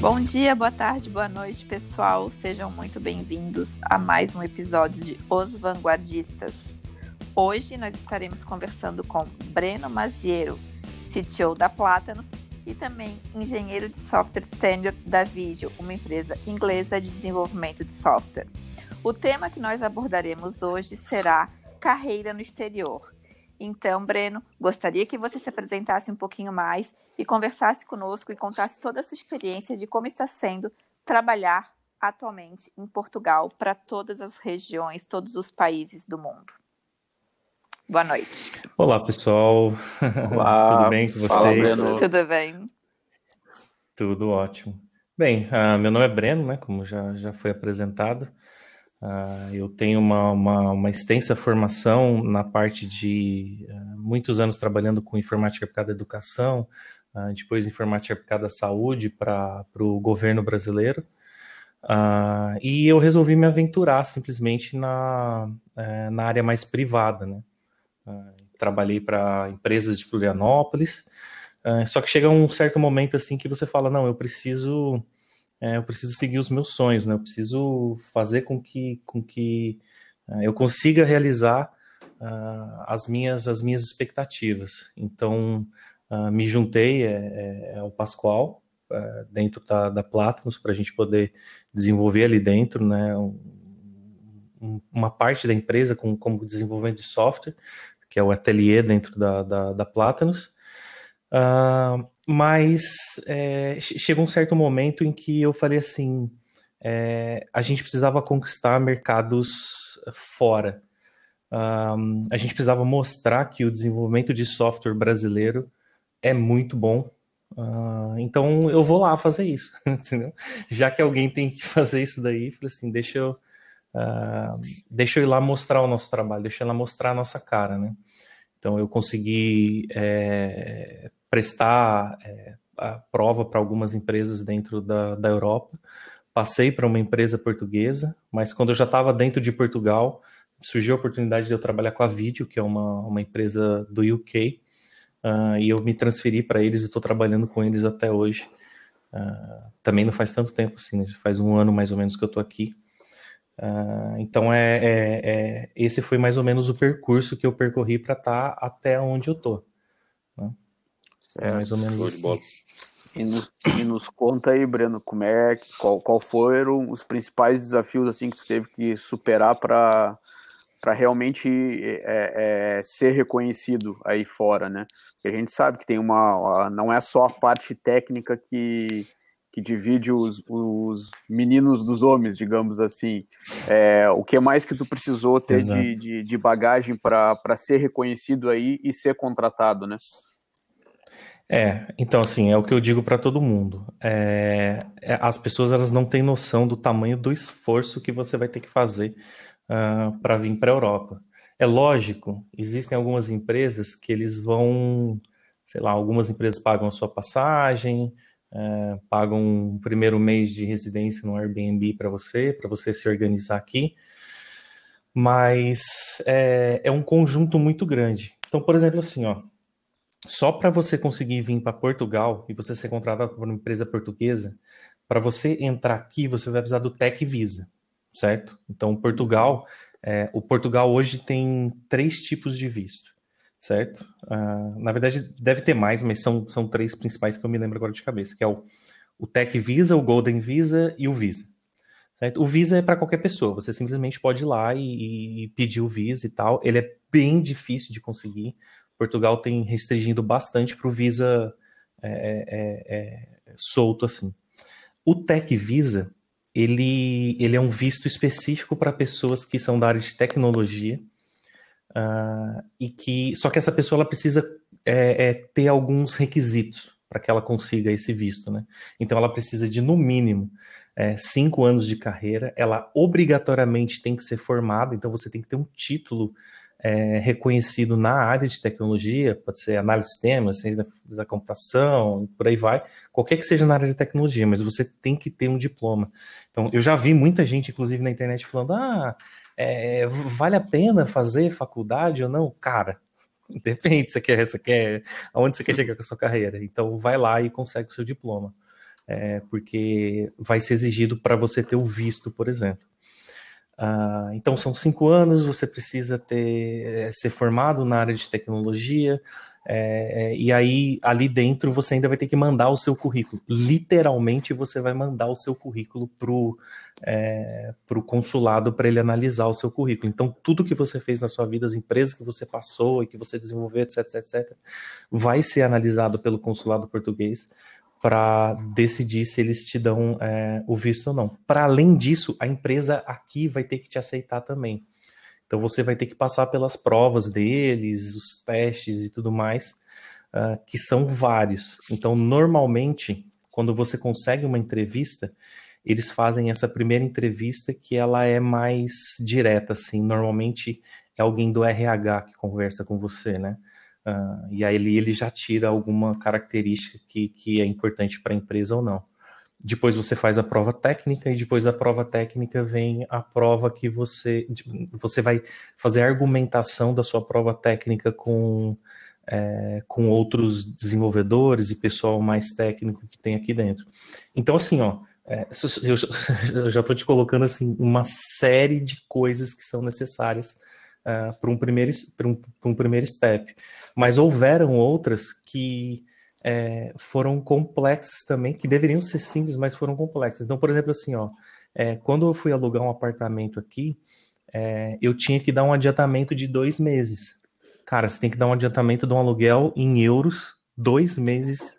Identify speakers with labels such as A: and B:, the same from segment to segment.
A: Bom dia, boa tarde, boa noite, pessoal. Sejam muito bem-vindos a mais um episódio de Os Vanguardistas. Hoje nós estaremos conversando com Breno Maziero, CTO da Plátanos e também engenheiro de software sênior da Vigio, uma empresa inglesa de desenvolvimento de software. O tema que nós abordaremos hoje será carreira no exterior. Então, Breno, gostaria que você se apresentasse um pouquinho mais e conversasse conosco e contasse toda a sua experiência de como está sendo trabalhar atualmente em Portugal para todas as regiões, todos os países do mundo. Boa noite.
B: Olá, pessoal. Olá. Tudo bem com vocês?
A: Fala, Tudo bem.
B: Tudo ótimo. Bem, uh, meu nome é Breno, né? Como já, já foi apresentado. Uh, eu tenho uma, uma, uma, extensa formação na parte de uh, muitos anos trabalhando com informática aplicada à educação, uh, depois informática aplicada à saúde para o governo brasileiro. e eu resolvi me aventurar simplesmente na, eh, na área mais privada. Né? trabalhei para empresas de Florianópolis, só que chega um certo momento assim que você fala, não, eu preciso é, eu preciso seguir os meus sonhos, né? Eu preciso fazer com que, com que uh, eu consiga realizar uh, as, minhas, as minhas expectativas. Então, uh, me juntei é, é, é o Pascoal, é, dentro da, da Platinus, para a gente poder desenvolver ali dentro, né? Um, uma parte da empresa com, como desenvolvimento de software, que é o ateliê dentro da, da, da Platinus. Uh, mas é, chegou um certo momento em que eu falei assim: é, a gente precisava conquistar mercados fora. Um, a gente precisava mostrar que o desenvolvimento de software brasileiro é muito bom. Uh, então eu vou lá fazer isso, entendeu? Já que alguém tem que fazer isso daí, falei assim, deixa eu, uh, deixa eu ir lá mostrar o nosso trabalho, deixa eu ir lá mostrar a nossa cara, né? Então eu consegui é, prestar é, a prova para algumas empresas dentro da, da Europa. Passei para uma empresa portuguesa, mas quando eu já estava dentro de Portugal, surgiu a oportunidade de eu trabalhar com a Video, que é uma, uma empresa do UK, uh, ah, e eu me transferi para eles e estou trabalhando com eles até hoje. Uh, também não faz tanto tempo assim, né? faz um ano mais ou menos que eu estou aqui. Uh, então é, é, é, esse foi mais ou menos o percurso que eu percorri para estar tá até onde eu estou.
C: É, mais ou menos isso. E nos, e nos, conta aí, Breno, como é, qual, qual foram os principais desafios assim que tu teve que superar para para realmente é, é, ser reconhecido aí fora, né? Porque a gente sabe que tem uma, não é só a parte técnica que, que divide os, os meninos dos homens, digamos assim. É, o que mais que tu precisou ter de, de, de bagagem para ser reconhecido aí e ser contratado, né?
B: É, então assim, é o que eu digo para todo mundo. É, é, as pessoas elas não têm noção do tamanho do esforço que você vai ter que fazer uh, ah, para vir para a Europa. É lógico, existem algumas empresas que eles vão, sei lá, algumas empresas pagam a sua passagem, uh, pagam o primeiro mês de residência no Airbnb para você, para você se organizar aqui, mas é, é um conjunto muito grande. Então, por exemplo, assim, ó, só para você conseguir vir para Portugal e você ser contratado por uma empresa portuguesa, para você entrar aqui, você vai precisar do Tech Visa, certo? Então, Portugal, é, o Portugal hoje tem três tipos de visto, certo? Uh, na verdade, deve ter mais, mas são, são três principais que eu me lembro agora de cabeça, que é o, o Tech Visa, o Golden Visa e o Visa. Certo? O Visa é para qualquer pessoa, você simplesmente pode ir lá e, e pedir o Visa e tal. Ele é bem difícil de conseguir. Portugal tem restringido bastante para o Visa é, é, é, é, solto assim. O Tech Visa ele, ele é um visto específico para pessoas que são da área de tecnologia uh, e que só que essa pessoa ela precisa é, ter alguns requisitos para que ela consiga esse visto, né? Então ela precisa de no mínimo é, cinco anos de carreira, ela obrigatoriamente tem que ser formada, então você tem que ter um título é, reconhecido na área de tecnologia, pode ser análise de sistemas, ciência da, computação, por aí vai, qualquer que seja na área de tecnologia, mas você tem que ter um diploma. Então, eu já vi muita gente, inclusive na internet, falando: ah, é, vale a pena fazer faculdade ou não? Cara, Depende, você quer, você quer, aonde você quer chegar com a sua carreira. Então, vai lá e consegue o seu diploma. É, porque vai ser exigido para você ter o visto, por exemplo. Uh, então, são cinco anos, você precisa ter, é, ser formado na área de tecnologia, é, é, e aí, ali dentro, você ainda vai ter que mandar o seu currículo. Literalmente, você vai mandar o seu currículo pro, é, pro consulado para ele analisar o seu currículo. Então, tudo que você fez na sua vida, as empresas que você passou e que você desenvolveu, etc, etc, etc, vai ser analisado pelo consulado português para decidir se eles te dão é, o visto ou não. Para além disso, a empresa aqui vai ter que te aceitar também. Então você vai ter que passar pelas provas deles, os testes e tudo mais, uh, que são vários. Então, normalmente, quando você consegue uma entrevista, eles fazem essa primeira entrevista que ela é mais direta, assim. Normalmente é alguém do RH que conversa com você, né? Uh, e aí ele, ele já tira alguma característica que, que é importante para a empresa ou não. Depois você faz a prova técnica e depois da prova técnica vem a prova que você você vai fazer a argumentação da sua prova técnica com é, com outros desenvolvedores e pessoal mais técnico que tem aqui dentro. Então assim, ó, é, eu já estou te colocando assim uma série de coisas que são necessárias uh, para um primeiro para um, um primeiro step, mas houveram outras que é, foram complexas também, que deveriam ser simples, mas foram complexas. Então, por exemplo, assim, ó, é, quando eu fui alugar um apartamento aqui, é, eu tinha que dar um adiantamento de dois meses. Cara, você tem que dar um adiantamento de um aluguel em euros, dois meses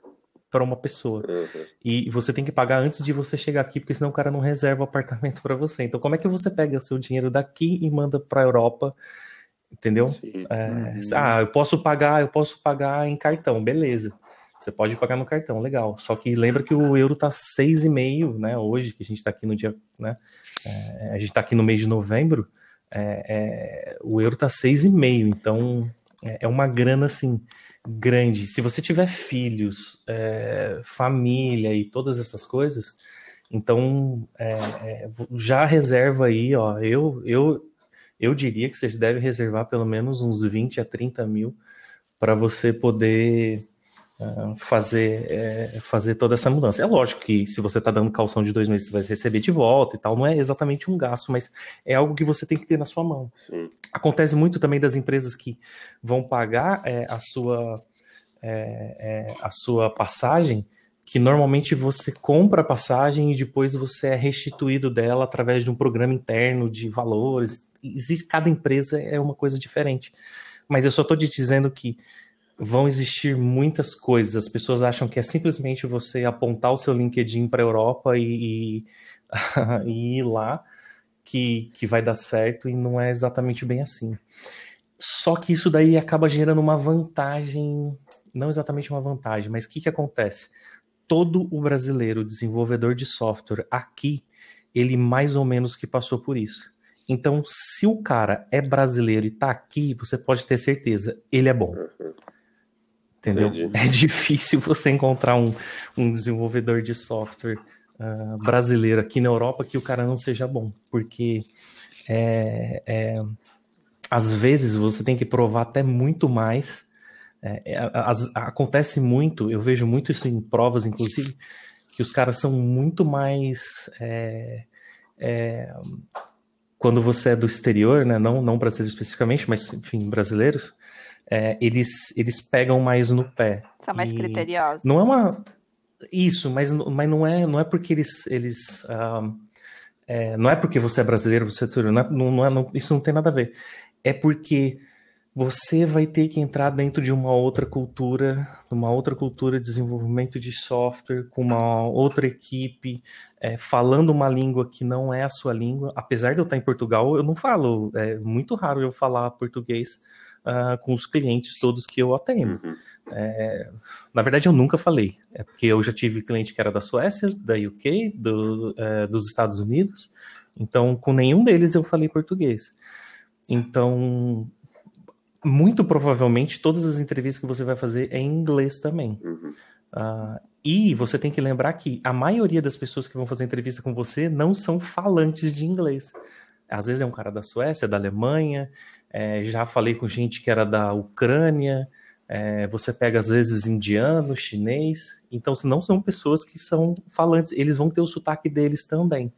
B: para uma pessoa. Uhum. E você tem que pagar antes de você chegar aqui, porque senão o cara não reserva o apartamento para você. Então, como é que você pega seu dinheiro daqui e manda para a Europa? Entendeu? É, uhum. Ah, eu posso pagar, eu posso pagar em cartão, beleza. Você pode pagar no cartão, legal. Só que lembra que o euro tá 6,5, né? Hoje, que a gente está aqui no dia, né? É, a gente está aqui no mês de novembro, é, é, o euro tá 6,5, então é, é, uma grana assim grande. Se você tiver filhos, é, família e todas essas coisas, então é, já reserva aí, ó. Eu, eu, eu diria que você deve reservar pelo menos uns 20 a 30 mil para você poder fazer, é, fazer toda essa mudança. É lógico que se você está dando calção de dois meses, você vai receber de volta e tal, não é exatamente um gasto, mas é algo que você tem que ter na sua mão. Sim. Acontece muito também das empresas que vão pagar é, a, sua, é, a sua passagem, que normalmente você compra a passagem e depois você é restituído dela através de um programa interno de valores. Existe, cada empresa é uma coisa diferente. Mas eu só estou te dizendo que vão existir muitas coisas. As pessoas acham que é simplesmente você apontar o seu LinkedIn para a Europa e, e, e, ir lá que, que vai dar certo e não é exatamente bem assim. Só que isso daí acaba gerando uma vantagem, não exatamente uma vantagem, mas o que, que acontece? Todo o brasileiro desenvolvedor de software aqui, ele mais ou menos que passou por isso. Então, se o cara é brasileiro e está aqui, você pode ter certeza, ele é bom. Uhum. Entendeu? Entendi. É difícil você encontrar um, um desenvolvedor de software uh, brasileiro aqui na Europa que o cara não seja bom, porque é, é, às vezes você tem que provar até muito mais. É, é as, acontece muito, eu vejo muito isso em provas, inclusive, que os caras são muito mais. É, é, quando você é do exterior, né, não, não brasileiro especificamente, mas enfim, brasileiros, é, eles, eles pegam mais no pé.
A: São mais e criteriosos.
B: Não é uma. Isso, mas, mas não, é, não é porque eles. eles uh, é, não é porque você é brasileiro, você é não, não, é, não, isso não tem nada a ver. É porque você vai ter que entrar dentro de uma outra cultura, uma outra cultura de desenvolvimento de software, com uma outra equipe, é, falando uma língua que não é a sua língua. Apesar de eu estar em Portugal, eu não falo, é muito raro eu falar português uh, com os clientes todos que eu atendo. Uhum. É, na verdade, eu nunca falei, é porque eu já tive cliente que era da Suécia, da UK, do, é, dos Estados Unidos, então com nenhum deles eu falei português. Então, muito provavelmente todas as entrevistas que você vai fazer é em inglês também. Uhum. Uh, e você tem que lembrar que a maioria das pessoas que vão fazer entrevista com você não são falantes de inglês. Às vezes é um cara da Suécia, da Alemanha, é, já falei com gente que era da Ucrânia, é, você pega às vezes indiano, chinês, então não são pessoas que são falantes, eles vão ter o sotaque deles também.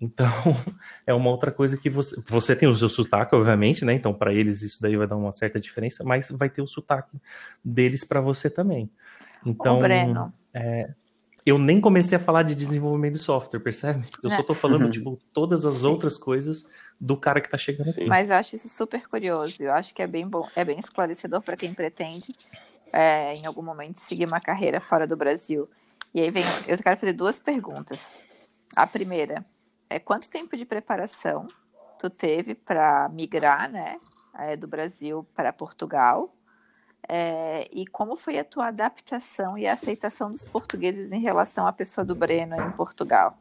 B: Então, é uma outra coisa que você. Você tem o seu sotaque, obviamente, né? Então, para eles isso daí vai dar uma certa diferença, mas vai ter o sotaque deles para você também. Então, Ô, Breno. É, eu nem comecei a falar de desenvolvimento de software, percebe? Eu é. só tô falando, uhum. tipo, todas as Sim. outras coisas do cara que tá chegando aqui.
A: Mas eu acho isso super curioso. Eu acho que é bem bom, é bem esclarecedor para quem pretende, é, em algum momento, seguir uma carreira fora do Brasil. E aí vem, eu quero fazer duas perguntas. A primeira, é, quanto tempo de preparação tu teve para migrar, né, é, do Brasil para Portugal? É, e como foi a tua adaptação e a aceitação dos portugueses em relação à pessoa do Breno em Portugal?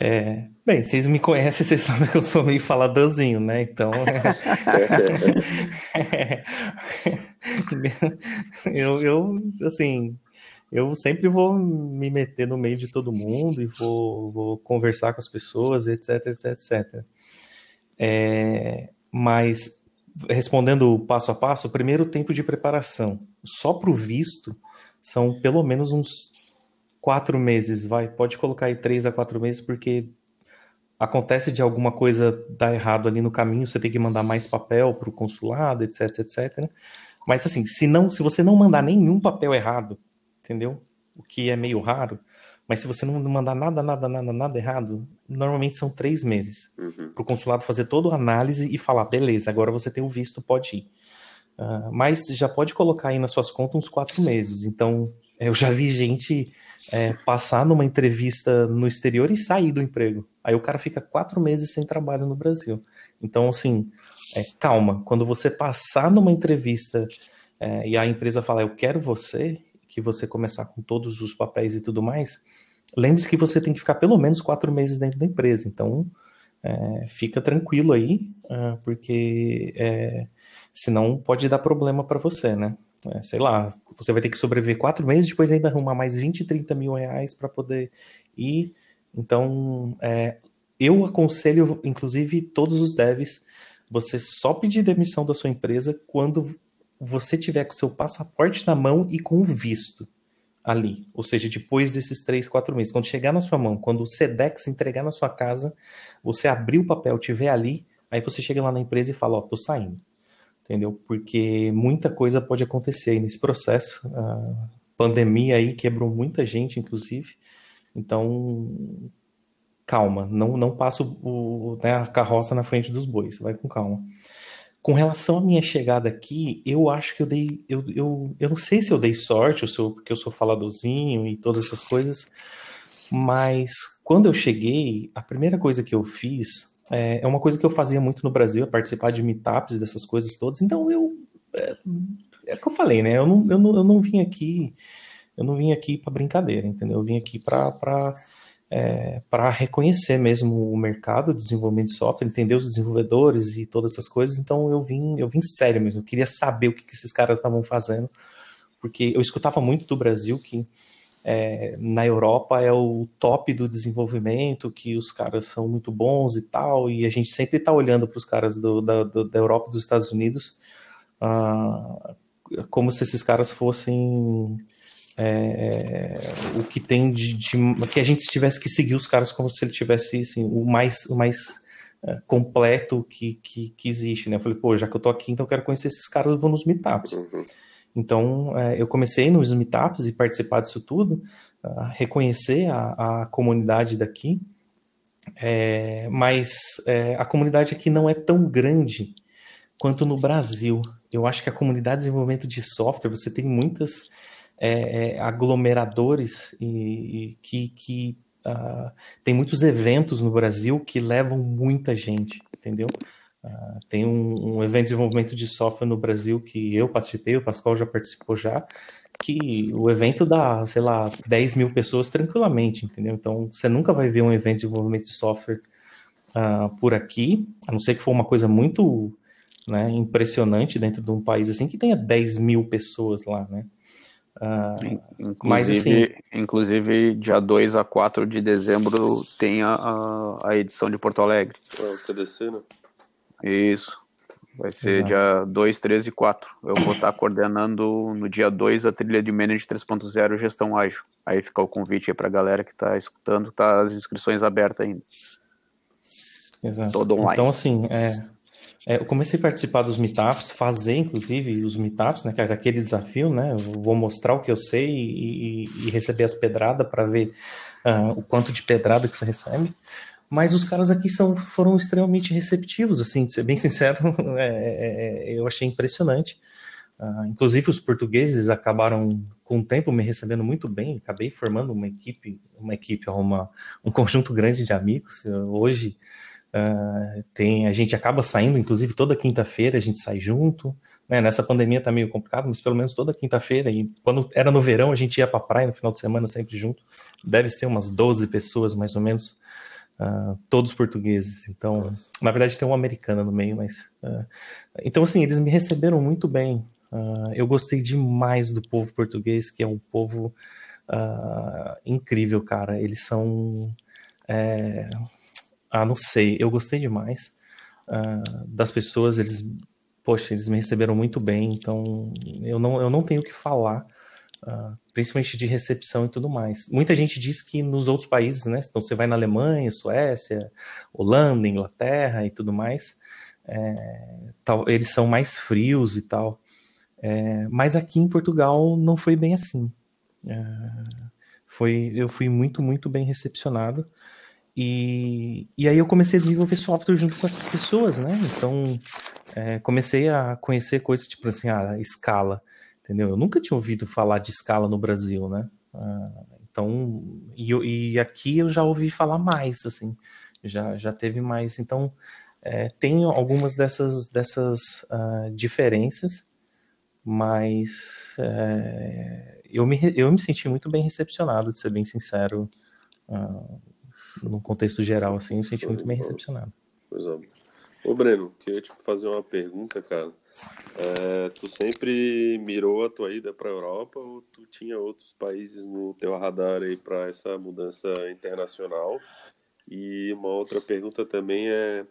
B: É, bem, vocês me conhecem, vocês sabem que eu sou meio faladorzinho, né? Então, é, eu, eu, assim, eu sempre vou me meter no meio de todo mundo e vou, vou conversar com as pessoas, etc, etc, etc. É, mas, respondendo passo a passo, o primeiro tempo de preparação, só para o visto, são pelo menos uns quatro meses, vai, pode colocar aí três a quatro meses, porque acontece de alguma coisa dar errado ali no caminho, você tem que mandar mais papel para o consulado, etc, etc. Mas assim, se não, se você não mandar nenhum papel errado, entendeu? O que é meio raro. Mas se você não mandar nada, nada, nada, nada errado, normalmente são três meses uhum. para o consulado fazer toda a análise e falar, beleza, agora você tem o visto, pode ir. Uh, mas já pode colocar aí nas suas contas uns quatro meses. Então, eu já vi gente é, passar numa entrevista no exterior e sair do emprego. Aí o cara fica quatro meses sem trabalho no Brasil. Então, assim, é, calma. Quando você passar numa entrevista é, e a empresa falar, eu quero você, que você começar com todos os papéis e tudo mais, lembre-se que você tem que ficar pelo menos quatro meses dentro da empresa. Então, é, fica tranquilo aí, uh, porque é, senão pode dar problema para você, né? É, sei lá, você vai ter que sobreviver quatro meses, depois ainda arrumar mais 20, 30 mil reais para poder ir. Então, é, eu aconselho, inclusive, todos os devs, você só pedir demissão da sua empresa quando você tiver com seu passaporte na mão e com o visto ali. Ou seja, depois desses três, quatro meses. Quando chegar na sua mão, quando o SEDEX entregar na sua casa, você abrir o papel, tiver ali, aí você chega lá na empresa e fala, ó, oh, tô saindo. Entendeu? Porque muita coisa pode acontecer aí nesse processo. A pandemia aí quebrou muita gente, inclusive. Então, calma. Não, não passa o, né, a carroça na frente dos bois. Vai com calma. Com relação à minha chegada aqui, eu acho que eu dei. Eu, eu, eu não sei se eu dei sorte, ou se eu, porque eu sou faladorzinho e todas essas coisas, mas quando eu cheguei, a primeira coisa que eu fiz é, é uma coisa que eu fazia muito no Brasil, é participar de meetups, dessas coisas todas. Então eu. É, é que eu falei, né? Eu não, eu não, eu não vim aqui. Eu não vim aqui para brincadeira, entendeu? Eu vim aqui para é, para reconhecer mesmo o mercado de desenvolvimento de software, entender os desenvolvedores e todas essas coisas. Então eu vim, eu vim sério mesmo, eu queria saber o que, que esses caras estavam fazendo, porque eu escutava muito do Brasil que é, na Europa é o top do desenvolvimento, que os caras são muito bons e tal, e a gente sempre está olhando para os caras do, da, do, da Europa e dos Estados Unidos uh, como se esses caras fossem é, o que tem de, de, que a gente tivesse que seguir os caras como se ele tivesse assim, o mais o mais é, completo que, que, que, existe, né? Eu falei, pô, já que eu tô aqui, então eu quero conhecer esses caras, eu vou nos meetups. Uhum. Então, é, eu comecei nos meetups e participar disso tudo, uh, reconhecer a, a, comunidade daqui, é, mas é, a comunidade aqui não é tão grande quanto no Brasil. Eu acho que a comunidade de desenvolvimento de software, você tem muitas é, é, aglomeradores e, e que, que uh, tem muitos eventos no Brasil que levam muita gente, entendeu? Uh, tem um, um, evento de desenvolvimento de software no Brasil que eu participei, o Pascoal já participou já, que o evento dá, sei lá, 10 mil pessoas tranquilamente, entendeu? Então, você nunca vai ver um evento de desenvolvimento de software uh, por aqui, a não ser que for uma coisa muito né, impressionante dentro de um país assim, que tenha 10 mil pessoas lá, né?
C: Uh, inclusive, mas assim, inclusive dia 2 a 4 de dezembro tem a, a, edição de Porto Alegre.
D: É o CDC, né?
C: Isso. Vai ser Exato. dia 2, 3 e 4. Eu vou estar coordenando no dia 2 a trilha de Manage 3.0 Gestão Ágil. Aí fica o convite aí para a galera que está escutando, tá as inscrições abertas ainda.
B: Exato. Todo online. Então, assim, é, é, eu comecei a participar dos meetups, fazer inclusive os meetups, né, era aquele desafio, né, eu vou mostrar o que eu sei e, e, e receber as pedradas para ver uh, o quanto de pedrada que você recebe. Mas os caras aqui são, foram extremamente receptivos, assim, de ser bem sincero, é, é, é, eu achei impressionante. Uh, inclusive os portugueses acabaram com o tempo me recebendo muito bem, acabei formando uma equipe, uma equipe, uma, um conjunto grande de amigos. Hoje Uh, tem, a gente acaba saindo, inclusive toda quinta-feira a gente sai junto. Né? Nessa pandemia tá meio complicado, mas pelo menos toda quinta-feira. E quando era no verão, a gente ia pra praia no final de semana sempre junto. Deve ser umas 12 pessoas, mais ou menos. Uh, todos portugueses. Então, na verdade, tem uma americana no meio, mas. Uh, então, assim, eles me receberam muito bem. eu gostei demais do povo português, que é um povo incrível, cara. Eles são. É, ah, não sei, eu gostei demais uh, das pessoas, eles, poxa, eles me receberam muito bem, então eu não, eu não tenho o que falar, uh, principalmente de recepção e tudo mais. Muita gente diz que nos outros países, né, então você vai na Alemanha, Suécia, Holanda, Inglaterra e tudo mais, é, tal, eles são mais frios e tal, é, mas aqui em Portugal não foi bem assim. É, foi, eu fui muito, muito bem recepcionado. E, e aí eu comecei a desenvolver software junto com essas pessoas, né? Então é, comecei a conhecer coisas tipo assim, a escala, entendeu? Eu nunca tinha ouvido falar de escala no Brasil, né? Ah, então, e, e, aqui eu já ouvi falar mais, assim, já, já teve mais. Então, é, tem algumas dessas, dessas uh, diferenças, mas é, eu, me, eu me senti muito bem recepcionado, de ser bem sincero. Uh, no contexto geral, assim, eu senti muito bem recepcionado.
D: Pois é. Ô, Breno, queria te fazer uma pergunta, cara. É, tu sempre mirou a tua ida para a Europa ou tu tinha outros países no teu radar aí para essa mudança internacional? E uma outra pergunta também é,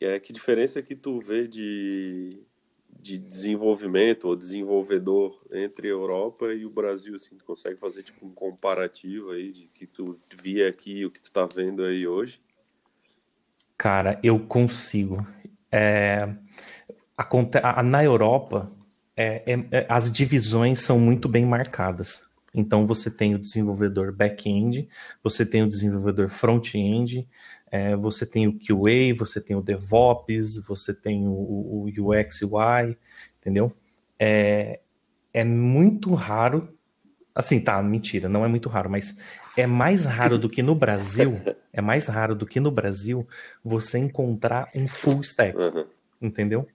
D: é que diferença que tu vê de de desenvolvimento ou desenvolvedor entre a Europa e o Brasil, assim, tu consegue fazer tipo um comparativo aí de que tu via aqui o que tu tá vendo aí hoje?
B: Cara, eu consigo. É, a, a, na Europa, é, é, é, as divisões são muito bem marcadas. Então você tem o desenvolvedor back-end, você tem o desenvolvedor front-end, é, você tem o QA, você tem o DevOps, você tem o, o UX UI, entendeu? É, é muito raro. Assim, tá, mentira, não é muito raro, mas é mais raro do que no Brasil. É mais raro do que no Brasil você encontrar um full stack, uhum. entendeu?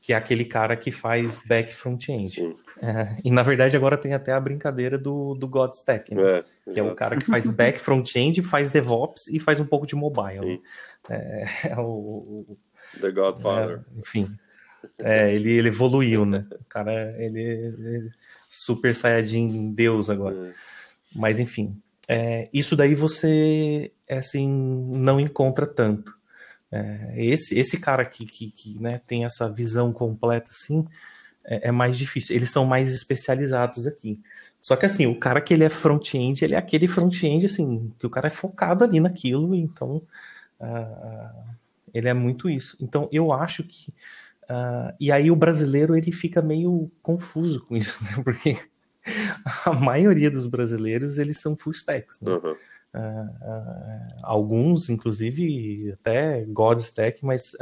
B: que é aquele cara que faz back front-end. É, e na verdade agora tem até a brincadeira do, do Godstack, né? É, que é o cara que faz back front-end, faz DevOps e faz um pouco de mobile. É, é, o,
D: The Godfather.
B: É, enfim, é, ele, ele evoluiu, né? O cara, ele, ele é super saiyajin Deus agora. Mas enfim, isso daí você assim não encontra tanto. Esse, esse cara aqui que, que né, tem essa visão completa assim é, é, mais difícil. Eles são mais especializados aqui. Só que assim, o cara que ele é front-end, ele é aquele front-end assim, que o cara é focado ali naquilo, então uh, ele é muito isso. Então eu acho que uh, e aí o brasileiro ele fica meio confuso com isso, né? porque a maioria dos brasileiros eles são full stacks, né? Uhum. Uh, alguns, inclusive, até Godstack, mas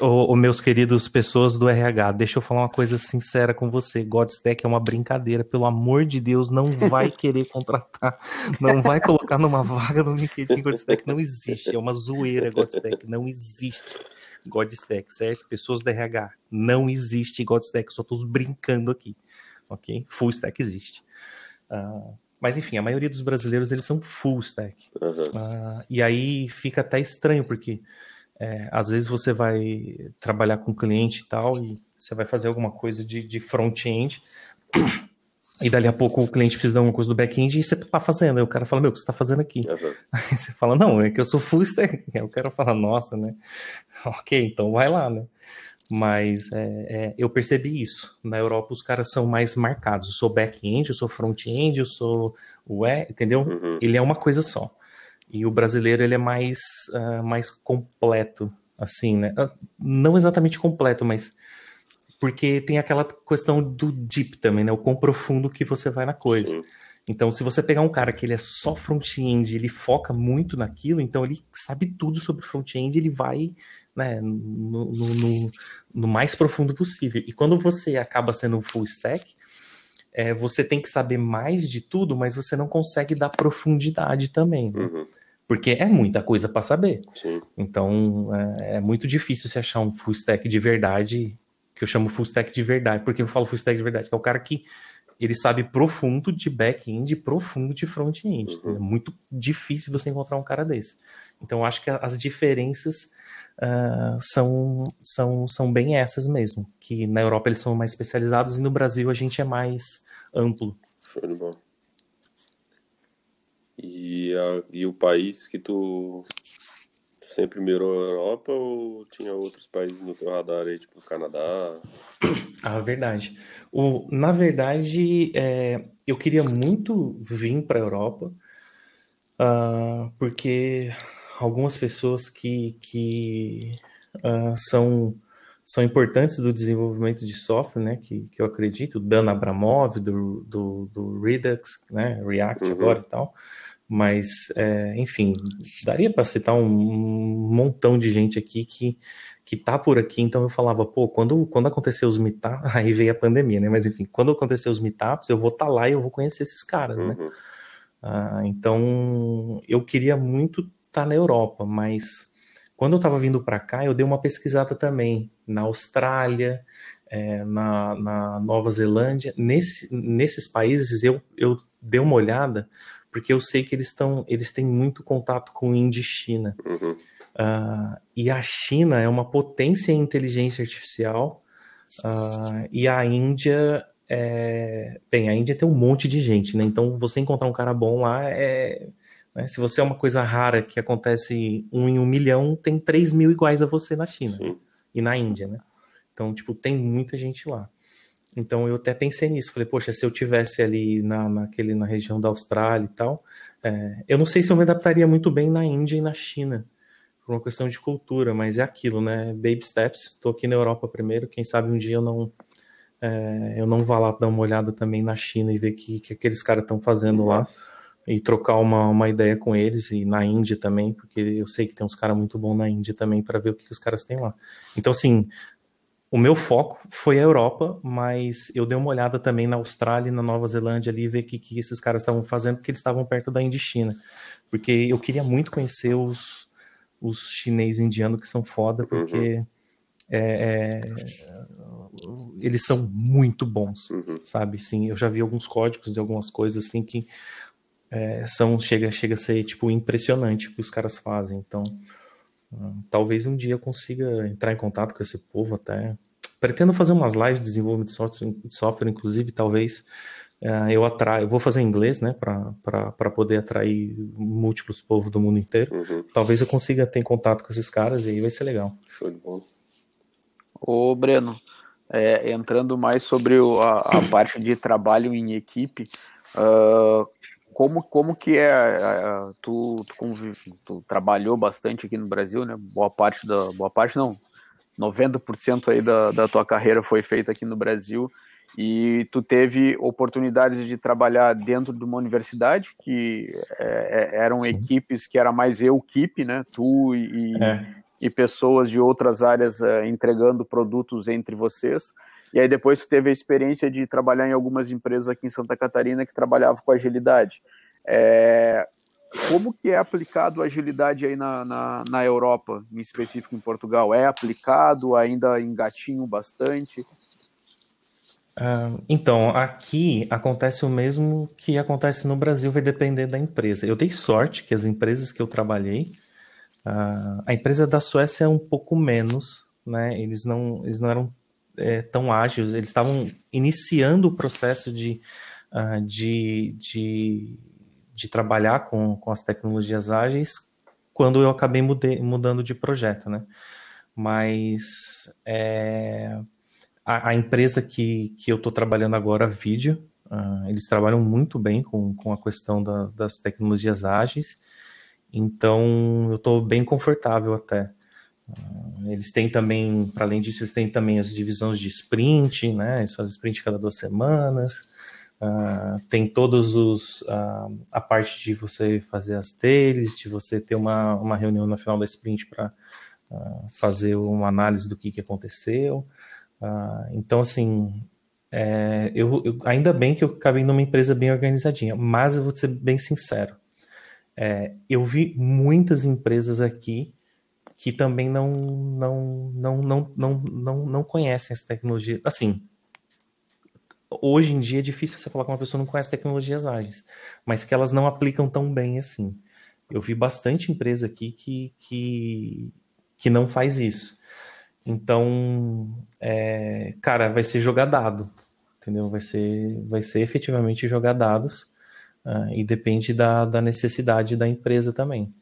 B: o, meus queridos pessoas do RH, deixa eu falar uma coisa sincera com você. Godstack é uma brincadeira, pelo amor de Deus, não vai querer contratar, não vai colocar numa vaga no LinkedIn Godstack, não existe, é uma zoeira Godstack, não existe. Godstack, certo? Pessoas do RH, não existe Godstack, só estou brincando aqui, ok? Full Stack existe. Uh, mas enfim, a maioria dos brasileiros eles são full stack. Uhum. Uh, e aí fica até estranho, porque é, às vezes você vai trabalhar com cliente e tal, e você vai fazer alguma coisa de, de front-end, E dali a pouco o cliente precisa de alguma coisa do back-end e você tá fazendo. Aí o cara fala, meu, o que você tá fazendo aqui? Uhum. Aí você fala, não, é que eu sou full stack. Aí o cara fala, nossa, né? ok, então vai lá, né? Mas é, é, eu percebi isso. Na Europa os caras são mais marcados. Eu sou back-end, eu sou front-end, eu sou web, entendeu? Uhum. Ele é uma coisa só. E o brasileiro ele é mais, uh, mais completo, assim, né? Uh, não exatamente completo, mas porque tem aquela questão do deep também, né? O quão profundo que você vai na coisa. Sim. Então, se você pegar um cara que ele é só front-end, ele foca muito naquilo, então ele sabe tudo sobre front-end, ele vai né, no, no, no, no, mais profundo possível. E quando você acaba sendo full stack, é, você tem que saber mais de tudo, mas você não consegue dar profundidade também. Né? Uhum. Porque é muita coisa para saber. Sim. Então, é, é muito difícil se achar um full stack de verdade que eu chamo full stack de verdade. Por que eu falo full stack de verdade? Que é o cara que ele sabe profundo de back-end e profundo de front-end. Uhum. É muito difícil você encontrar um cara desse. Então, eu acho que as diferenças uh, são, são, são bem essas mesmo. Que na Europa eles são mais especializados e no Brasil a gente é mais amplo.
D: Show de bola. E, a, e o país que tu sempre mirou a Europa ou tinha outros países no teu radar aí, tipo o Canadá?
B: Ah, verdade. O, na verdade, é, eu queria muito vir para a Europa, uh, porque algumas pessoas que, que uh, são, são importantes do desenvolvimento de software, né, que, que eu acredito, Dan Abramov, do, do, do Redux, né, React uhum. agora e tal, mas, é, enfim, daria para citar um montão de gente aqui que, que tá por aqui, então eu falava, pô, quando, quando acontecer os meetups, aí veio a pandemia, né? Mas enfim, quando acontecer os meetups, eu vou estar tá lá e eu vou conhecer esses caras, né? uhum. né? Ah, então, eu queria muito estar tá na Europa, mas quando eu estava vindo para cá, eu dei uma pesquisada também na Austrália, é, na, na Nova Zelândia, Nesse, nesses países eu, eu dei uma olhada porque eu sei que eles estão, eles têm muito contato com Índia e China. Uhum. Uh, e a China é uma potência em inteligência artificial uh, e a Índia é... bem, a Índia tem um monte de gente, né? Então você encontrar um cara bom lá é né? se você é uma coisa rara que acontece um em um milhão, tem três mil iguais a você na China Sim. e na Índia, né? Então, tipo, tem muita gente lá. Então eu até pensei nisso, falei, poxa, se eu tivesse ali na, naquele, na região da Austrália e tal, é, eu não sei se eu me adaptaria muito bem na Índia e na China, por uma questão de cultura, mas é aquilo, né? Baby steps, estou aqui na Europa primeiro, quem sabe um dia eu não é, eu não vá lá dar uma olhada também na China e ver o que, que aqueles caras estão fazendo lá e trocar uma, uma ideia com eles e na Índia também, porque eu sei que tem uns caras muito bons na Índia também para ver o que, que os caras têm lá. Então, assim, o meu foco foi a Europa, mas eu dei uma olhada também na Austrália e na Nova Zelândia ali, ver o que, que esses caras estavam fazendo, porque eles estavam perto da China. Porque eu queria muito conhecer os, os chineses indianos que são foda, porque uhum. é, é, eles são muito bons, uhum. sabe? Sim, eu já vi alguns códigos de algumas coisas assim que é, são chega, chega a ser tipo impressionante o que os caras fazem. Então, Talvez um dia eu consiga entrar em contato com esse povo até. Pretendo fazer umas lives de desenvolvimento de software, de software inclusive, talvez uh, eu atraio. Eu vou fazer em inglês, né, para poder atrair múltiplos povos do mundo inteiro. Uhum. Talvez eu consiga ter contato com esses caras e aí vai ser legal.
C: Show de bola. Ô, Breno, é, entrando mais sobre o, a, a, parte de trabalho em equipe, uh, como, como que é, é tu, tu, convive, tu, trabalhou bastante aqui no Brasil, né? Boa parte da, boa parte não, 90% aí da, da tua carreira foi feita aqui no Brasil e tu teve oportunidades de trabalhar dentro de uma universidade que é, é eram Sim. equipes que era mais eu equipe, né? Tu e, é. e pessoas de outras áreas é, entregando produtos entre vocês. E aí depois teve a experiência de trabalhar em algumas empresas aqui em Santa Catarina que trabalhavam com agilidade. É, como que é aplicado a agilidade aí na, na, na, Europa, em específico em Portugal? É aplicado, ainda engatinho bastante?
B: Uh, então, aqui acontece o mesmo que acontece no Brasil, vai depender da empresa. Eu dei sorte que as empresas que eu trabalhei, uh, a empresa da Suécia é um pouco menos, né? Eles não, eles não eram é, tão ágeis, eles estavam iniciando o processo de, uh, de, de, de, trabalhar com, com as tecnologias ágeis quando eu acabei mudei, mudando de projeto, né? Mas é, a, a, empresa que, que eu estou trabalhando agora, Vídeo, uh, eles trabalham muito bem com, com a questão da, das tecnologias ágeis, então eu estou bem confortável até. Eles têm também, para além disso, eles têm também as divisões de sprint, né? Eles fazem sprint cada duas semanas. Uh, tem todos os uh, a parte de você fazer as deles, de você ter uma, uma reunião no final da sprint para uh, fazer uma análise do que, que aconteceu. então, assim, é, eu, eu, ainda bem que eu acabei numa empresa bem organizadinha, mas eu vou ser bem sincero. É, eu vi muitas empresas aqui que também não, não, não, não, não, não, não conhecem essa tecnologia. Assim, hoje em dia é difícil você falar com uma pessoa que não conhece tecnologias ágeis, mas que elas não aplicam tão bem assim. Eu vi bastante empresa aqui que, que, que não faz isso. Então, é, cara, vai ser jogar dado, entendeu? Vai ser, vai ser efetivamente jogar dados uh, e depende da, da necessidade da empresa também.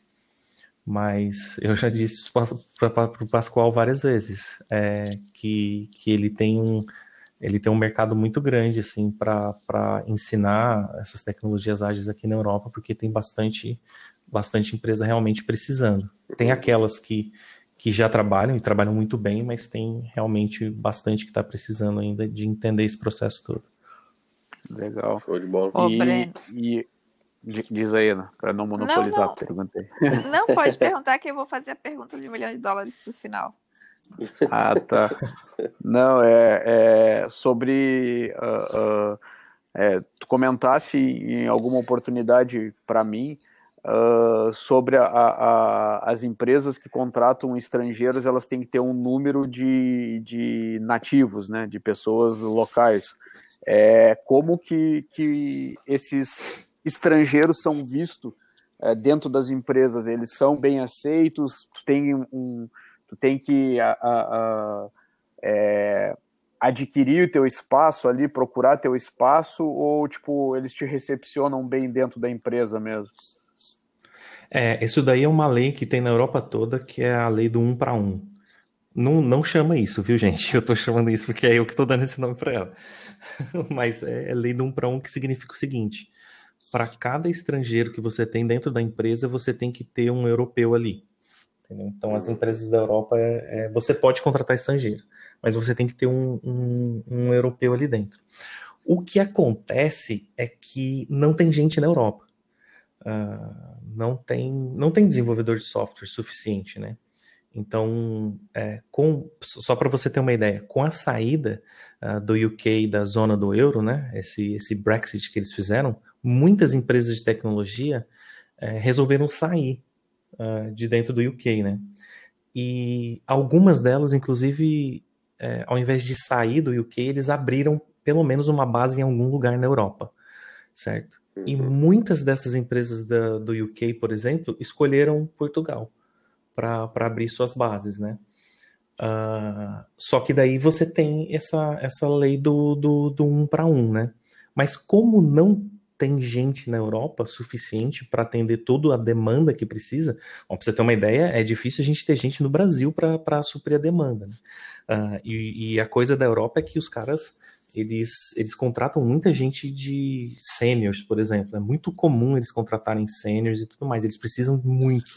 B: Mas eu já disse para o Pascoal várias vezes é, que, que ele tem um ele tem um mercado muito grande assim para ensinar essas tecnologias ágeis aqui na Europa, porque tem bastante bastante empresa realmente precisando. Tem aquelas que, que já trabalham e trabalham muito bem, mas tem realmente bastante que está precisando ainda de entender esse processo todo.
C: Legal.
D: Show de bola.
C: Ô, e, e, diz aí, Ana, para não monopolizar não, não. a pergunta aí.
A: Não, pode perguntar que eu vou fazer a pergunta de um milhão de dólares para o final.
C: Ah, tá. Não, é, é sobre. Uh, uh, é, tu comentasse em alguma oportunidade para mim uh, sobre a, a, as empresas que contratam estrangeiros, elas têm que ter um número de, de nativos, né, de pessoas locais. É, como que, que esses estrangeiros são vistos é, dentro das empresas? Eles são bem aceitos? Tu tem um tu tem que a, a, a, é, adquirir o teu espaço ali, procurar teu espaço, ou tipo, eles te recepcionam bem dentro da empresa mesmo?
B: É, isso daí é uma lei que tem na Europa toda, que é a lei do um para um. Não, não chama isso, viu, gente? Eu tô chamando isso porque é eu que tô dando esse nome para ela. Mas é, é lei do um para um que significa o seguinte: para cada estrangeiro que você tem dentro da empresa, você tem que ter um europeu ali. Entendeu? Então, as empresas da Europa, é, é, você pode contratar estrangeiro, mas você tem que ter um, um, um europeu ali dentro. O que acontece é que não tem gente na Europa. Uh, não, tem, não tem desenvolvedor de software suficiente, né? Então, é, com, só para você ter uma ideia, com a saída uh, do UK da zona do euro, né, esse, esse Brexit que eles fizeram, muitas empresas de tecnologia é, resolveram sair uh, de dentro do UK, né? E algumas delas, inclusive, é, ao invés de sair do UK, eles abriram pelo menos uma base em algum lugar na Europa, certo? E uhum. muitas dessas empresas da, do UK, por exemplo, escolheram Portugal para abrir suas bases, né? Uh, só que daí você tem essa, essa lei do, do, do um para um, né? Mas como não tem gente na Europa suficiente para atender toda a demanda que precisa. Para você ter uma ideia, é difícil a gente ter gente no Brasil para suprir a demanda. Né? Uh, e, e, a coisa da Europa é que os caras eles, eles contratam muita gente de seniors, por exemplo. É muito comum eles contratarem seniors e tudo mais. Eles precisam muito.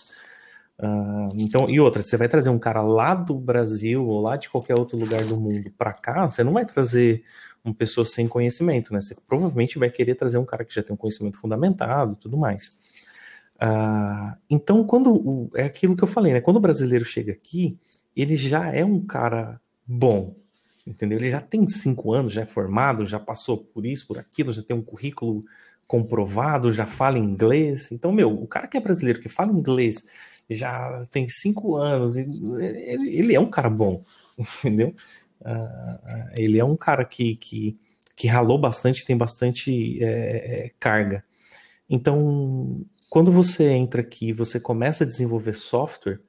B: Uh, então, e outra, você vai trazer um cara lá do Brasil ou lá de qualquer outro lugar do mundo para cá, você não vai trazer uma pessoa sem conhecimento, né? Você provavelmente vai querer trazer um cara que já tem um conhecimento fundamentado, tudo mais. Uh, então, quando o, é aquilo que eu falei, né? Quando o brasileiro chega aqui, ele já é um cara bom, entendeu? Ele já tem cinco anos, já é formado, já passou por isso, por aquilo, já tem um currículo comprovado, já fala inglês. Então, meu, o cara que é brasileiro, que fala inglês, já tem cinco anos, ele, ele é um cara bom, entendeu? Uh, ele é um cara que, que, que ralou bastante, tem bastante é, é, carga. Então, quando você entra aqui você começa a desenvolver software,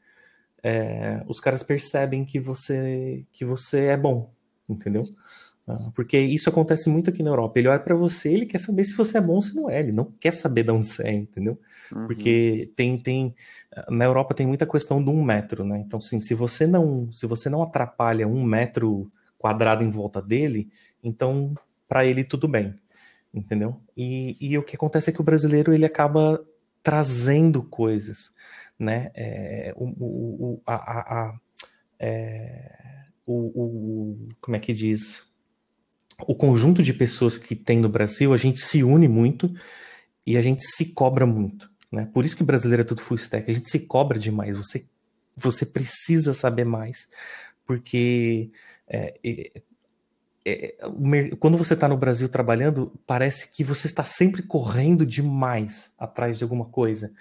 B: é, os caras percebem que você, que você é bom, entendeu? Ah, porque isso acontece muito aqui na Europa. Ele olha para você, ele quer saber se você é bom ou se não é. Ele não quer saber de onde você é, entendeu? Uhum. Porque tem, tem na Europa tem muita questão do um metro, né? Então, assim, se você não se você não atrapalha um metro quadrado em volta dele, então para ele tudo bem, entendeu? E, e o que acontece é que o brasileiro ele acaba trazendo coisas, né? É, o, o, a, a, a é, o, o, como é que diz? O conjunto de pessoas que tem no Brasil, a gente se une muito e a gente se cobra muito, né? Por isso que brasileiro é tudo full stack, a gente se cobra demais, você, você precisa saber mais, porque é, é, é, quando você está no Brasil trabalhando, parece que você está sempre correndo demais atrás de alguma coisa.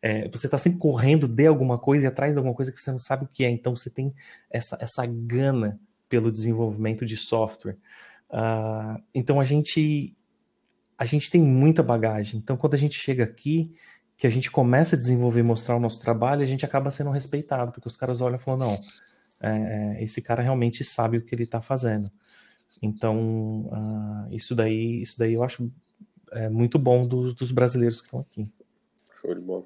B: É, você está sempre correndo de alguma coisa e atrás de alguma coisa que você não sabe o que é. Então você tem essa, essa gana pelo desenvolvimento de software. Uh, então a gente a gente tem muita bagagem. Então quando a gente chega aqui, que a gente começa a desenvolver, mostrar o nosso trabalho, a gente acaba sendo respeitado, porque os caras olham e falam não, é, é esse cara realmente sabe o que ele está fazendo. Então, uh, isso daí, isso daí eu acho é, muito bom dos, dos brasileiros que estão aqui.
D: Show de bola.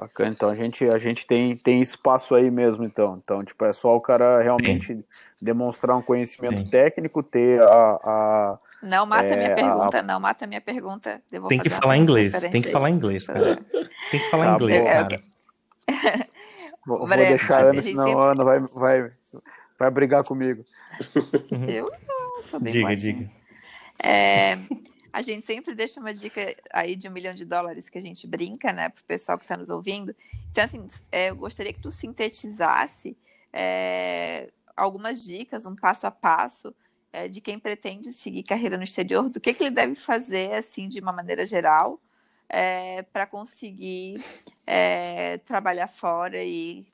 C: Bacana, então a gente, a gente tem, tem espaço aí mesmo, então. Então, tipo, é só o cara realmente demonstrar um conhecimento técnico, ter a, a
A: não mata é, minha pergunta, a... não mata minha pergunta.
B: tem que falar inglês, tem que falar inglês, cara. Tem que falar tá inglês, bom. cara.
C: vou, vou deixar a Ana, senão a Ana vai, vai, vai brigar comigo.
A: Eu não sou bem
B: Diga, mais, diga. Né?
A: É, a gente sempre deixa uma dica aí de um milhão de dólares que a gente brinca, né, para o pessoal que está nos ouvindo. Então, assim, é, eu gostaria que tu sintetizasse é, algumas dicas, um passo a passo é, de quem pretende seguir carreira no exterior, do que, que ele deve fazer, assim, de uma maneira geral, é, para conseguir é, trabalhar fora e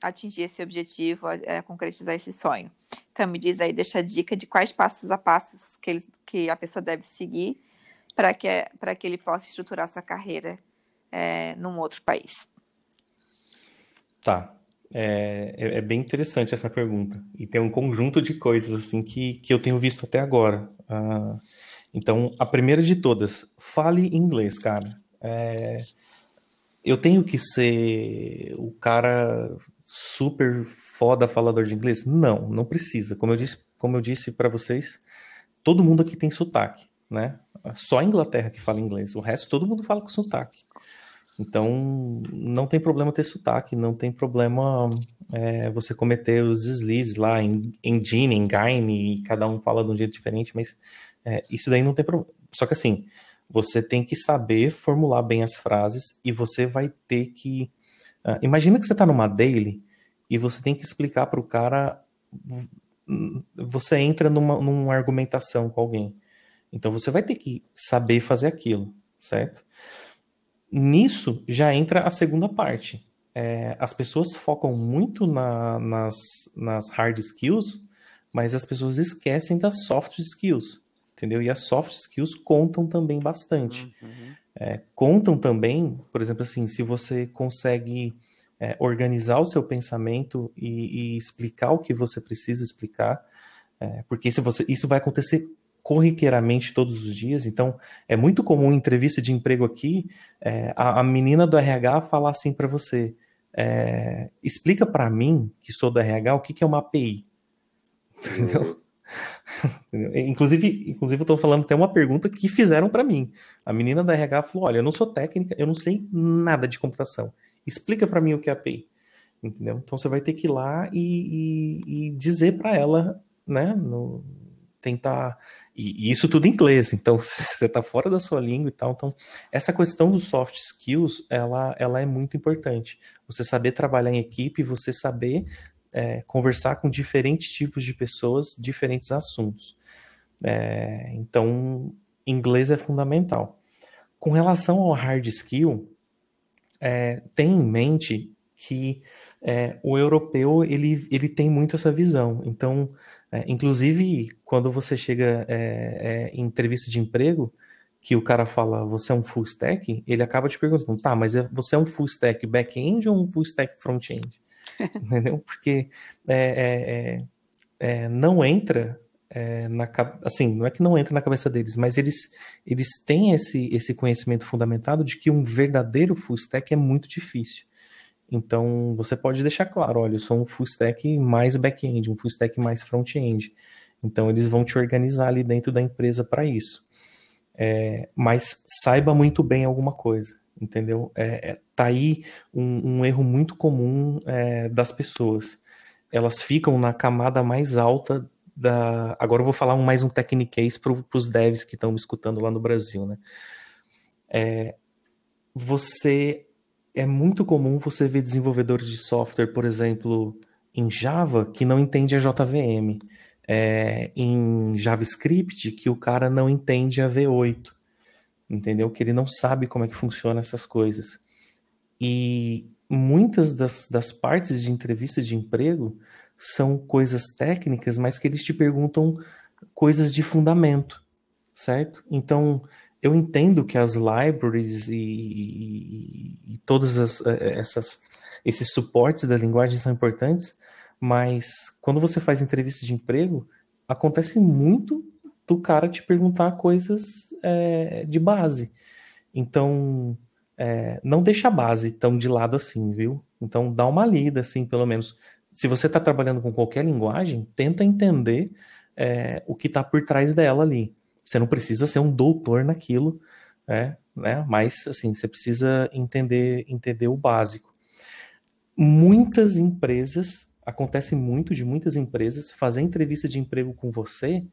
A: atingir esse objetivo, é, concretizar esse sonho. Então, me diz aí, deixa a dica de quais passos a passos que, eles, que a pessoa deve seguir para que, que ele possa estruturar sua carreira é, num outro país.
B: Tá. É, é, é, bem interessante essa pergunta. E tem um conjunto de coisas assim que, que eu tenho visto até agora. Ah, então, a primeira de todas, fale inglês, cara. É, eu tenho que ser o cara super foda falador de inglês? Não, não precisa. Como eu disse, como eu disse para vocês, todo mundo aqui tem sotaque, né? Só a Inglaterra que fala inglês. O resto todo mundo fala com sotaque. Então, não tem problema ter sotaque, não tem problema é, você cometer os deslizes lá em engine, e cada um fala de um jeito diferente, mas é, isso daí não tem problema. Só que assim, você tem que saber formular bem as frases e você vai ter que Uh, imagina que você está numa daily e você tem que explicar para o cara. Você entra numa, numa argumentação com alguém. Então você vai ter que saber fazer aquilo, certo? Nisso já entra a segunda parte. É, as pessoas focam muito na, nas, nas hard skills, mas as pessoas esquecem das soft skills, entendeu? E as soft skills contam também bastante. Uhum. É, contam também, por exemplo, assim, se você consegue é, organizar o seu pensamento e, e, explicar o que você precisa explicar, é, porque se você, isso vai acontecer corriqueiramente todos os dias, então é muito comum em entrevista de emprego aqui, é, a, a, menina do RH falar assim para você, é, explica para mim, que sou do RH, o que, que é uma API. Entendeu? inclusive, inclusive eu estou falando até uma pergunta que fizeram para mim. A menina da RH falou: "Olha, eu não sou técnica, eu não sei nada de computação. Explica para mim o que é API." Entendeu? Então você vai ter que ir lá e, e, e dizer para ela, né, no, tentar e, e, isso tudo em inglês, então você está fora da sua língua e tal. Então, essa questão dos soft skills, ela, ela é muito importante. Você saber trabalhar em equipe, você saber é, conversar com diferentes tipos de pessoas, diferentes assuntos. É, então, inglês é fundamental. Com relação ao hard skill, é, tem em mente que é, o europeu ele, ele tem muito essa visão. Então, é, inclusive, quando você chega é, em entrevista de emprego, que o cara fala, você é um full stack, ele acaba te perguntando, tá, mas você é um full stack back-end ou um full stack front-end? entendeu? Porque é, é, é, é, não entra é, na, assim, não é que não entra na cabeça deles, mas eles, eles têm esse, esse conhecimento fundamentado de que um verdadeiro full stack é muito difícil. Então, você pode deixar claro, olha, eu sou um full stack mais back-end, um full stack mais front-end. Então, eles vão te organizar ali dentro da empresa para isso. É, mas saiba muito bem alguma coisa, entendeu? É, é tá aí um, um erro muito comum é, das pessoas. Elas ficam na camada mais alta da. Agora eu vou falar mais um techniquez para os devs que estão me escutando lá no Brasil, né? É, você é muito comum você ver desenvolvedores de software, por exemplo, em Java, que não entende a JVM. É, em JavaScript, que o cara não entende a V8. Entendeu? Que ele não sabe como é que funciona essas coisas. E muitas das, das partes de entrevista de emprego são coisas técnicas, mas que eles te perguntam coisas de fundamento, certo? Então, eu entendo que as libraries e, e, e todas as, eh, essas, esses suportes da linguagem são importantes, mas quando você faz entrevista de emprego, acontece muito do cara te perguntar coisas é, de base. Então, é, não deixa a base tão de lado assim, viu? Então, dá uma lida, assim, pelo menos se você está trabalhando com qualquer linguagem, tenta entender é, o que está por trás dela ali. Você não precisa ser um doutor naquilo, né? né? Mas assim, você precisa entender, entender o básico. Muitas empresas, acontece muito de muitas empresas fazer entrevista de emprego com você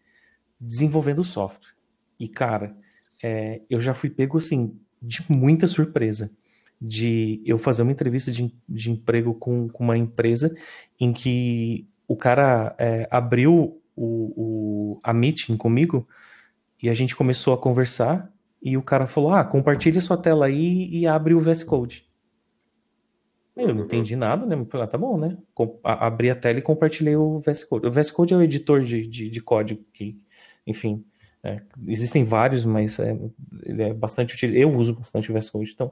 B: desenvolvendo software. E cara, é, eu já fui pego assim de muita surpresa de eu fazer uma entrevista de, de emprego com, com uma empresa em que o cara é, abriu o, o, a meeting comigo e a gente começou a conversar e o cara falou, ah, compartilha sua tela aí e abre o VS Code. Eu não entendi nada, né? Falei, ah, tá bom, né? abri a tela e compartilhei o VS Code. O VS Code é o editor de, de, de código que, enfim, é, existem vários, mas é, ele é bastante útil. Eu uso bastante o VS Code, então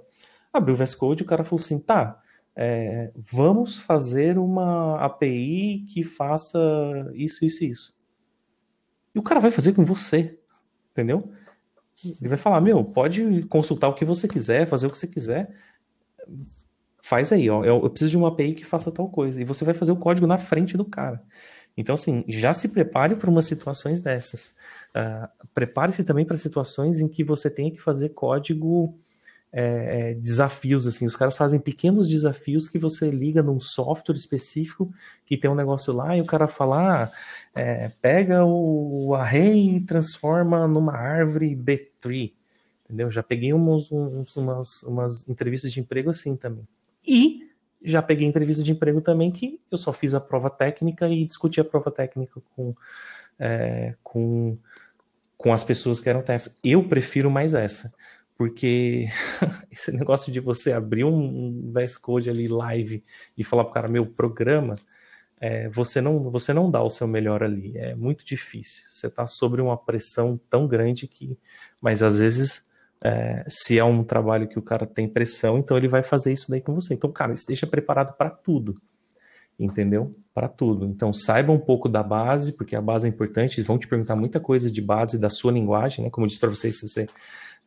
B: Abriu o VS Code e o cara falou assim: tá, é, vamos fazer uma API que faça isso, isso e isso. E o cara vai fazer com você, entendeu? Ele vai falar: meu, pode consultar o que você quiser, fazer o que você quiser. Faz aí, ó. Eu, eu preciso de uma API que faça tal coisa. E você vai fazer o código na frente do cara. Então, assim, já se prepare para umas situações dessas. Uh, Prepare-se também para situações em que você tenha que fazer código é, é, desafios, assim, os caras fazem pequenos desafios que você liga num software específico que tem um negócio lá e o cara fala, ah, é, pega o array e transforma numa árvore B3, entendeu? Já peguei uns, umas, umas entrevistas de emprego assim também. E já peguei entrevista de emprego também que eu só fiz a prova técnica e discuti a prova técnica com, é, com, com as pessoas que eram técnicas. Eu prefiro mais essa porque esse negócio de você abrir um VS Code ali live e falar para o cara, meu programa, é, você, não, você não dá o seu melhor ali. É muito difícil. Você está sobre uma pressão tão grande que. Mas às vezes, é, se é um trabalho que o cara tem pressão, então ele vai fazer isso daí com você. Então, cara, esteja preparado para tudo. Entendeu? Para tudo. Então, saiba um pouco da base, porque a base é importante. Eles vão te perguntar muita coisa de base da sua linguagem, né? Como eu disse para vocês, se você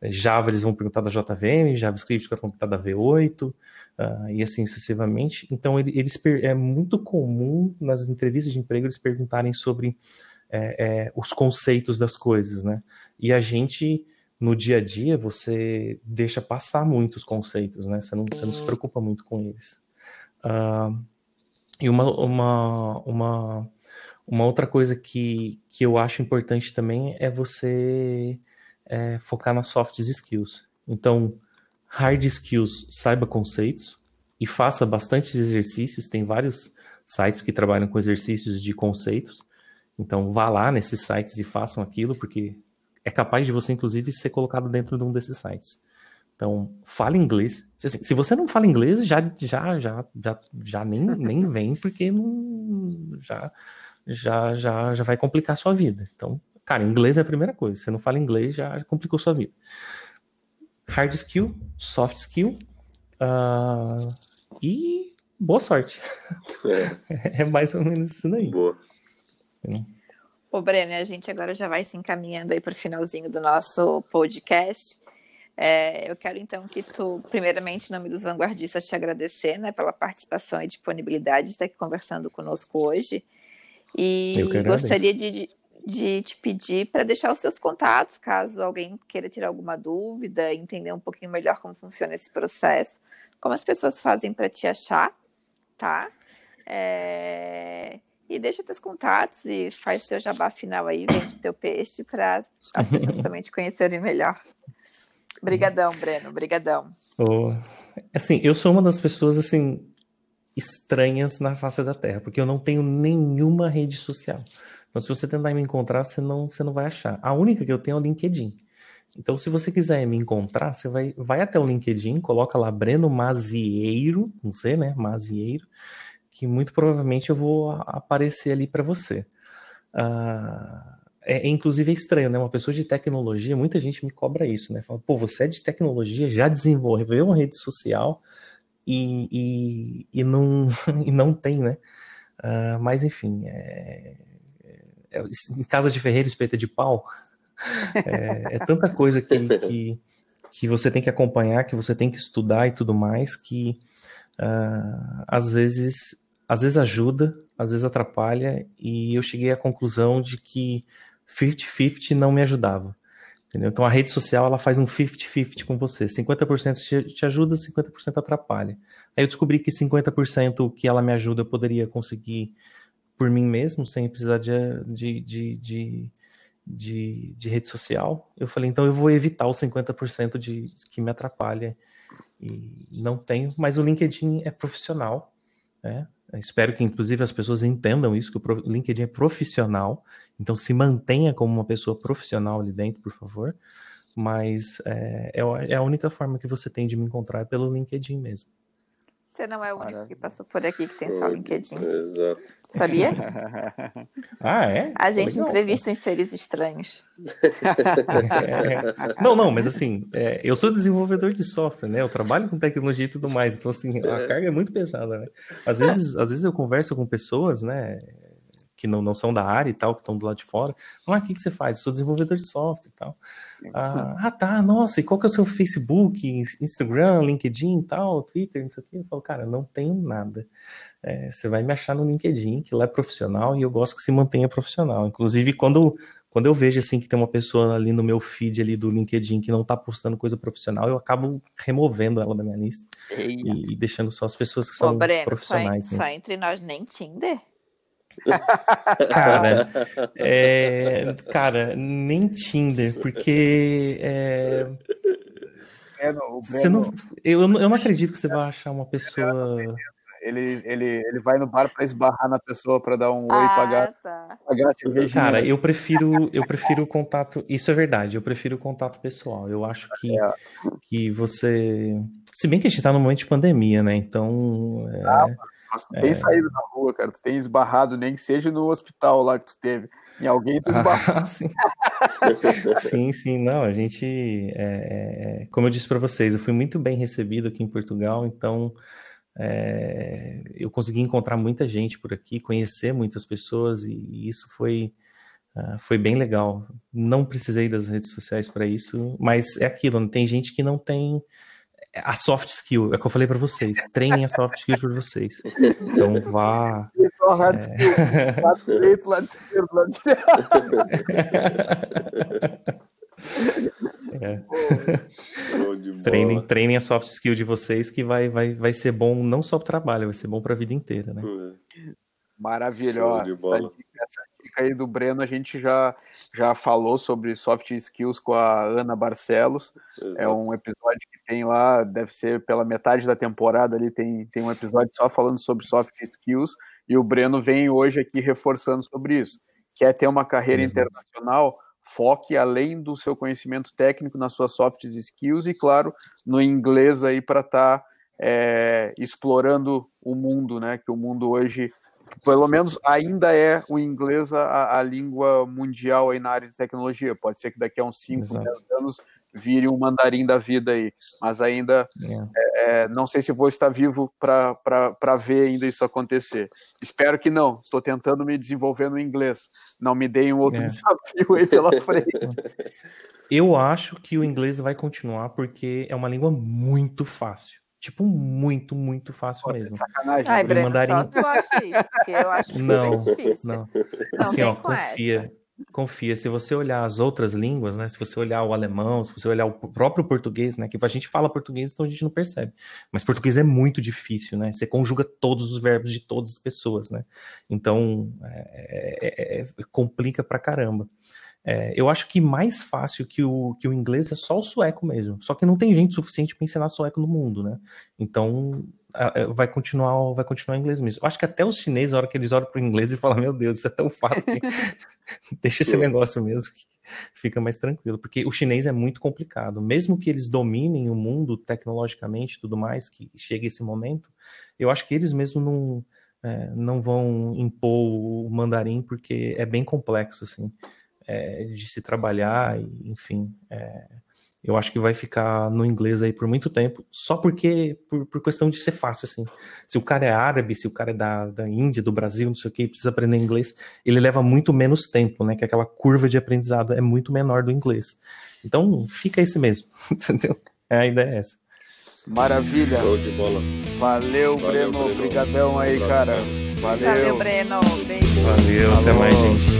B: Java eles vão perguntar da JVM, JavaScript vai perguntar da V8 uh, ah, e assim sucessivamente. Então eles é muito comum nas entrevistas de emprego eles perguntarem sobre é, é, os conceitos das coisas, né? E a gente no dia a dia você deixa passar muitos conceitos, né? Você não, você não se preocupa muito com eles. Uh, e uma, uma, uma, uma outra coisa que, que eu acho importante também é você é focar nas soft skills. Então, hard skills, saiba conceitos e faça bastante exercícios. Tem vários sites que trabalham com exercícios de conceitos. Então, vá lá nesses sites e façam aquilo, porque é capaz de você, inclusive, ser colocado dentro de um desses sites. Então, fale inglês. Assim, se você não fala inglês, já já já já, já nem, nem vem, porque não, já, já, já, já vai complicar a sua vida. Então, Cara, inglês é a primeira coisa. Você não fala inglês, já complicou sua vida. Hard skill, soft skill uh, e boa sorte. É. é. mais ou menos isso daí.
D: Boa.
A: Ô, Breno, a gente agora já vai se encaminhando aí para o finalzinho do nosso podcast. É, eu quero então que tu, primeiramente, em nome dos vanguardistas, te agradecer né, pela participação e disponibilidade de estar aqui conversando conosco hoje. E gostaria de, de te pedir para deixar os seus contatos, caso alguém queira tirar alguma dúvida, entender um pouquinho melhor como funciona esse processo, como as pessoas fazem para te achar, tá? É... E deixa teus contatos e faz teu jabá final aí, vende teu peixe para as pessoas também te conhecerem melhor. Obrigadão, Breno, obrigadão.
B: Oh, assim, eu sou uma das pessoas assim estranhas na face da Terra, porque eu não tenho nenhuma rede social. Então, se você tentar me encontrar, você não, você não vai achar. A única que eu tenho é o LinkedIn. Então, se você quiser me encontrar, você vai, vai até o LinkedIn, coloca lá Breno Mazieiro, não sei, né? Mazieiro, que muito provavelmente eu vou aparecer ali para você. Uh, é, inclusive é estranho, né? Uma pessoa de tecnologia, muita gente me cobra isso, né? Fala, pô, você é de tecnologia, já desenvolveu uma rede social e, e, e não, e não tem, né? Uh, mas enfim, é, é, em casa de ferreiro, espeta de pau. É, é tanta coisa que, que, que, você tem que acompanhar, que você tem que estudar e tudo mais, que uh, às vezes às vezes ajuda, às vezes atrapalha, e eu cheguei à conclusão de que 50-50 não me ajudava. Entendeu? Então a rede social ela faz um 50-50 com você. 50% te ajuda, 50% atrapalha. Aí eu descobri que 50% que ela me ajuda eu poderia conseguir por mim mesmo, sem precisar de, de, de, de, de, de rede social. Eu falei, então eu vou evitar os 50% de, que me atrapalha. E não tenho, mas o LinkedIn é profissional. Né? Espero que, inclusive, as pessoas entendam isso, que o LinkedIn é profissional. Então, se mantenha como uma pessoa profissional ali dentro, por favor. Mas é, é, é a única forma que você tem de me encontrar é pelo LinkedIn mesmo.
A: Você não é o único que passou por aqui que tem só LinkedIn.
D: Exato.
A: Sabia?
B: ah, é?
A: A gente Legal, entrevista em seres estranhos.
B: É. Não, não, mas assim, é, eu sou desenvolvedor de software, né? Eu trabalho com tecnologia e tudo mais, então assim, a carga é muito pesada, né? Às vezes, às vezes eu converso com pessoas, né? Que não, não são da área e tal, que estão do lado de fora. Ah, o que, que você faz? Eu sou desenvolvedor de software e tal. Ah, ah, tá, nossa, e qual que é o seu Facebook, Instagram, LinkedIn e tal, Twitter, não sei o quê? Eu falo, cara, não tenho nada. É, você vai me achar no LinkedIn, que lá é profissional e eu gosto que se mantenha profissional. Inclusive, quando, quando eu vejo assim que tem uma pessoa ali no meu feed ali do LinkedIn que não tá postando coisa profissional, eu acabo removendo ela da minha lista e, e, deixando só as pessoas que são Ô, Breno, profissionais.
A: Só, só entre nós nem Tinder?
B: Cara, é, cara, nem Tinder, porque é, você não, eu, eu não acredito que você vai achar uma pessoa.
C: Ele, ele, ele vai no bar para esbarrar na pessoa para dar um oi ah, pagar, tá. pagar.
B: Cara, eu prefiro eu prefiro o contato. Isso é verdade. Eu prefiro o contato pessoal. Eu acho que, é. que você, se bem que a gente tá no momento de pandemia, né? Então, é... ah,
C: mas tu é... tem saído na rua, cara. Tu tem esbarrado, nem que seja no hospital lá que tu teve. Em alguém tu esbarrou.
B: sim. sim, sim. Não, a gente. É, é, é como eu disse para vocês, eu fui muito bem recebido aqui em Portugal, então. É, eu consegui encontrar muita gente por aqui, conhecer muitas pessoas e isso foi uh, foi bem legal. Não precisei das redes sociais para isso, mas é aquilo. Tem gente que não tem a soft skill, é o que eu falei para vocês. Treinem a soft skill para vocês. Então vá. Só hard é... skill. Lado lado esquerdo, lado é. treinem, treinem a soft skill de vocês que vai, vai, vai ser bom não só para o trabalho, vai ser bom para a vida inteira, né?
C: Maravilhosa. Essa dica aí do Breno, a gente já, já falou sobre soft skills com a Ana Barcelos. Exato. É um episódio que tem lá, deve ser pela metade da temporada ali, tem, tem um episódio só falando sobre soft skills. E o Breno vem hoje aqui reforçando sobre isso. Quer ter uma carreira Exato. internacional? Foque além do seu conhecimento técnico nas suas soft skills e, claro, no inglês aí para estar tá, é, explorando o mundo, né? Que o mundo hoje pelo menos ainda é o inglês a, a, língua mundial aí na área de tecnologia. Pode ser que daqui a uns 5, 10 anos vire um mandarim da vida aí. Mas ainda é. É, não sei se vou estar vivo para ver ainda isso acontecer. Espero que não. Estou tentando me desenvolver no inglês. Não me deem um outro é. desafio aí pela frente.
B: Eu acho que o inglês vai continuar porque é uma língua muito fácil. Tipo, muito, muito fácil Pô, mesmo.
A: Sacanagem. Ai, Breno, mandarim... só tu acha isso, porque eu acho
B: não, difícil. Não, assim, ó, confia. Essa. Confia, se você olhar as outras línguas, né? Se você olhar o alemão, se você olhar o próprio português, né? Que a gente fala português, então a gente não percebe. Mas português é muito difícil, né? Você conjuga todos os verbos de todas as pessoas, né? Então é, é, é, complica pra caramba. É, eu acho que mais fácil que o, que o inglês é só o sueco mesmo. Só que não tem gente suficiente para ensinar sueco no mundo, né? Então vai continuar vai continuar em inglês mesmo. Eu acho que até os chineses, na hora que eles olham para o inglês e falam, meu Deus, isso é tão fácil deixa esse negócio mesmo que fica mais tranquilo. Porque o chinês é muito complicado. Mesmo que eles dominem o mundo tecnologicamente e tudo mais, que chegue esse momento, eu acho que eles mesmo não, é, não vão impor o mandarim porque é bem complexo, assim é, de se trabalhar, enfim. É, eu acho que vai ficar no inglês aí por muito tempo, só porque, por, por, questão de ser fácil, assim. Se o cara é árabe, se o cara é da, da Índia, do Brasil, não sei o que, precisa aprender inglês, ele leva muito menos tempo, né? Que aquela curva de aprendizado é muito menor do inglês. Então, fica esse mesmo, entendeu? É, a ideia é essa.
C: Maravilha.
D: Show de bola.
C: Valeu, Valeu Breno. Obrigadão aí, cara. Valeu.
A: Valeu, Breno. Beijo.
B: Valeu, Falou. até mais, gente.